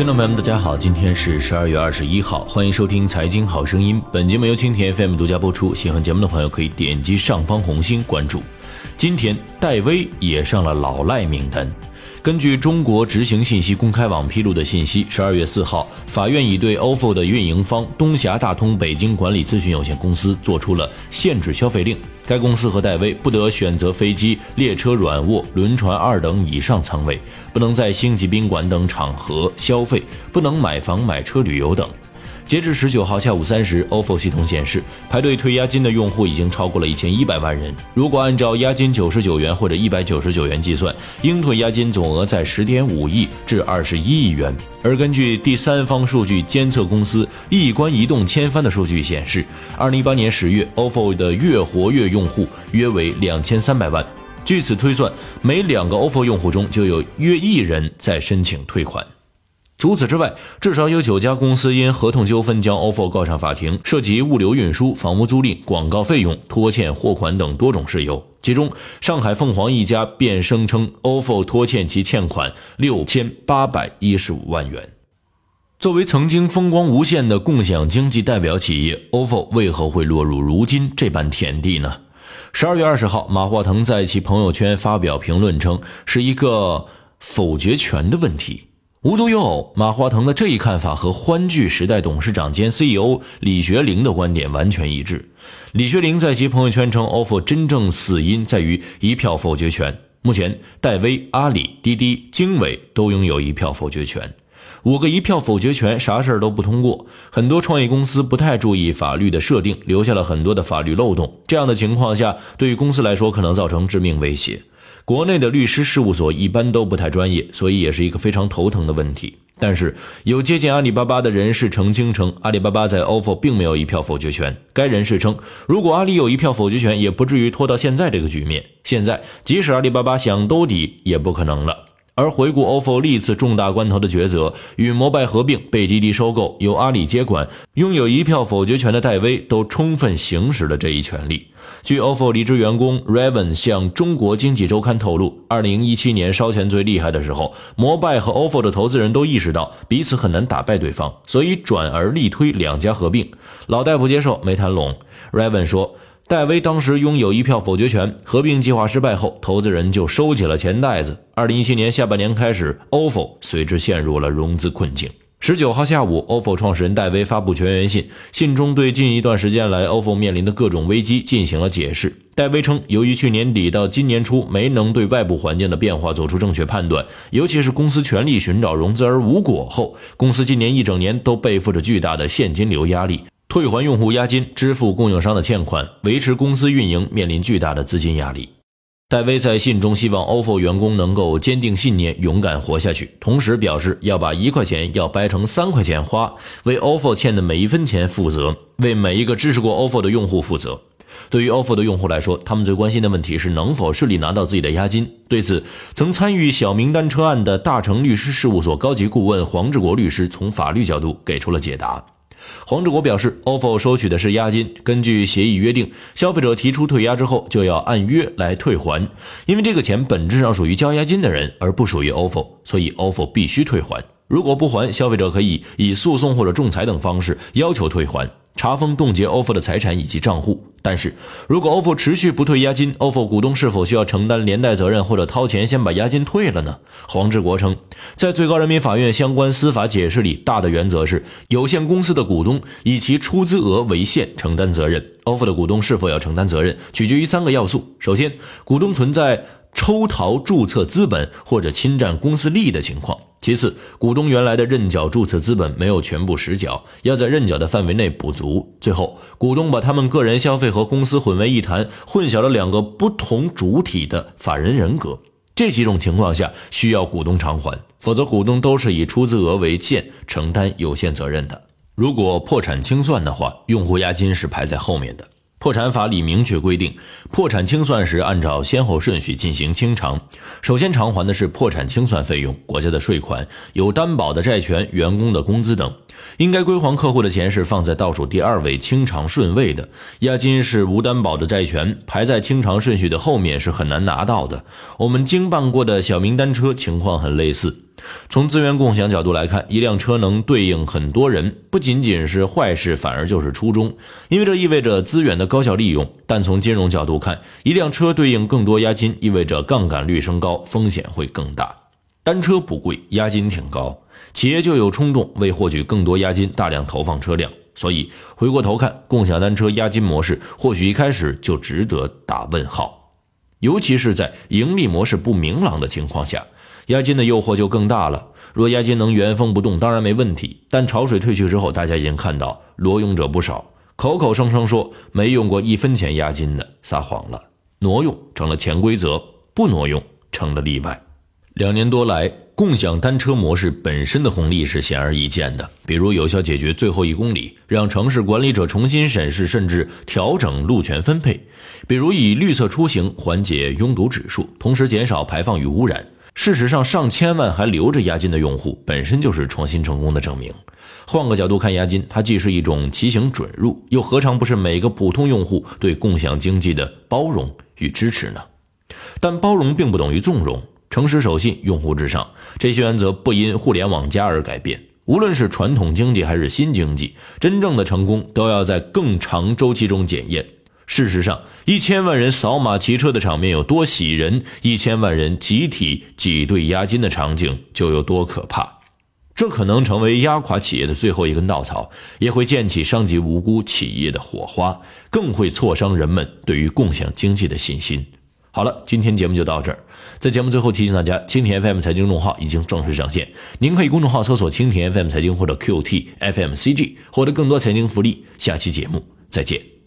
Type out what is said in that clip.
听众朋友们，大家好，今天是十二月二十一号，欢迎收听《财经好声音》。本节目由蜻蜓 FM 独家播出。喜欢节目的朋友可以点击上方红心关注。今天戴威也上了老赖名单。根据中国执行信息公开网披露的信息，十二月四号，法院已对 ofo 的运营方东峡大通北京管理咨询有限公司作出了限制消费令。该公司和戴威不得选择飞机、列车软卧、轮船二等以上舱位，不能在星级宾馆等场合消费，不能买房、买车、旅游等。截至十九号下午三时，ofo 系统显示，排队退押金的用户已经超过了一千一百万人。如果按照押金九十九元或者一百九十九元计算，应退押金总额在十点五亿至二十一亿元。而根据第三方数据监测公司易观移动千帆的数据显示，二零一八年十月，ofo 的月活跃用户约为两千三百万。据此推算，每两个 ofo 用户中就有约一人在申请退款。除此之外，至少有九家公司因合同纠纷将 ofo 告上法庭，涉及物流运输、房屋租赁、广告费用、拖欠货款等多种事由。其中，上海凤凰一家便声称 ofo 拖欠其欠款六千八百一十五万元。作为曾经风光无限的共享经济代表企业，ofo 为何会落入如今这般田地呢？十二月二十号，马化腾在其朋友圈发表评论称，是一个否决权的问题。无独有偶，马化腾的这一看法和欢聚时代董事长兼 CEO 李学凌的观点完全一致。李学凌在其朋友圈称，ofo 真正死因在于一票否决权。目前，戴威、阿里、滴滴、经纬都拥有一票否决权。五个一票否决权，啥事儿都不通过。很多创业公司不太注意法律的设定，留下了很多的法律漏洞。这样的情况下，对于公司来说可能造成致命威胁。国内的律师事务所一般都不太专业，所以也是一个非常头疼的问题。但是有接近阿里巴巴的人士澄清称，阿里巴巴在 ofo 并没有一票否决权。该人士称，如果阿里有一票否决权，也不至于拖到现在这个局面。现在即使阿里巴巴想兜底，也不可能了。而回顾 ofo 历次重大关头的抉择，与摩拜合并、被滴滴收购、由阿里接管、拥有一票否决权的戴威，都充分行使了这一权利。据 ofo 离职员工 Raven 向中国经济周刊透露，二零一七年烧钱最厉害的时候，摩拜和 ofo 的投资人都意识到彼此很难打败对方，所以转而力推两家合并。老戴不接受，没谈拢。Raven 说。戴威当时拥有一票否决权，合并计划失败后，投资人就收起了钱袋子。二零一七年下半年开始，ofo 随之陷入了融资困境。十九号下午，ofo 创始人戴威发布全员信，信中对近一段时间来 ofo 面临的各种危机进行了解释。戴威称，由于去年底到今年初没能对外部环境的变化做出正确判断，尤其是公司全力寻找融资而无果后，公司今年一整年都背负着巨大的现金流压力。退还用户押金、支付供应商的欠款、维持公司运营，面临巨大的资金压力。戴威在信中希望 ofo 员工能够坚定信念，勇敢活下去，同时表示要把一块钱要掰成三块钱花，为 ofo 欠的每一分钱负责，为每一个支持过 ofo 的用户负责。对于 ofo 的用户来说，他们最关心的问题是能否顺利拿到自己的押金。对此，曾参与小名单车案的大成律师事务所高级顾问黄志国律师从法律角度给出了解答。黄志国表示，ofo 收取的是押金，根据协议约定，消费者提出退押之后，就要按约来退还。因为这个钱本质上属于交押金的人，而不属于 ofo，所以 ofo 必须退还。如果不还，消费者可以以诉讼或者仲裁等方式要求退还。查封冻结 ofo 的财产以及账户，但是如果 ofo 持续不退押金，ofo 股东是否需要承担连带责任或者掏钱先把押金退了呢？黄志国称，在最高人民法院相关司法解释里，大的原则是有限公司的股东以其出资额为限承担责任，ofo 的股东是否要承担责任，取决于三个要素：首先，股东存在。抽逃注册资本或者侵占公司利益的情况。其次，股东原来的认缴注册资本没有全部实缴，要在认缴的范围内补足。最后，股东把他们个人消费和公司混为一谈，混淆了两个不同主体的法人人格。这几种情况下需要股东偿还，否则股东都是以出资额为限承担有限责任的。如果破产清算的话，用户押金是排在后面的。破产法里明确规定，破产清算时按照先后顺序进行清偿。首先偿还的是破产清算费用、国家的税款、有担保的债权、员工的工资等。应该归还客户的钱是放在倒数第二位清偿顺位的。押金是无担保的债权，排在清偿顺序的后面是很难拿到的。我们经办过的小明单车情况很类似。从资源共享角度来看，一辆车能对应很多人，不仅仅是坏事，反而就是初衷，因为这意味着资源的高效利用。但从金融角度看，一辆车对应更多押金，意味着杠杆率升高，风险会更大。单车不贵，押金挺高，企业就有冲动为获取更多押金，大量投放车辆。所以回过头看，共享单车押金模式或许一开始就值得打问号，尤其是在盈利模式不明朗的情况下。押金的诱惑就更大了。若押金能原封不动，当然没问题。但潮水退去之后，大家已经看到挪用者不少，口口声声说没用过一分钱押金的，撒谎了。挪用成了潜规则，不挪用成了例外。两年多来，共享单车模式本身的红利是显而易见的，比如有效解决最后一公里，让城市管理者重新审视甚至调整路权分配；比如以绿色出行缓解拥堵指数，同时减少排放与污染。事实上，上千万还留着押金的用户，本身就是创新成功的证明。换个角度看，押金它既是一种骑行准入，又何尝不是每个普通用户对共享经济的包容与支持呢？但包容并不等于纵容，诚实守信，用户至上，这些原则不因互联网加而改变。无论是传统经济还是新经济，真正的成功都要在更长周期中检验。事实上，一千万人扫码骑车的场面有多喜人，一千万人集体挤兑押金的场景就有多可怕。这可能成为压垮企业的最后一根稻草，也会溅起伤及无辜企业的火花，更会挫伤人们对于共享经济的信心。好了，今天节目就到这儿。在节目最后提醒大家，蜻蜓 FM 财经公众号已经正式上线，您可以公众号搜索“蜻蜓 FM 财经”或者 “QT FM CG” 获得更多财经福利。下期节目再见。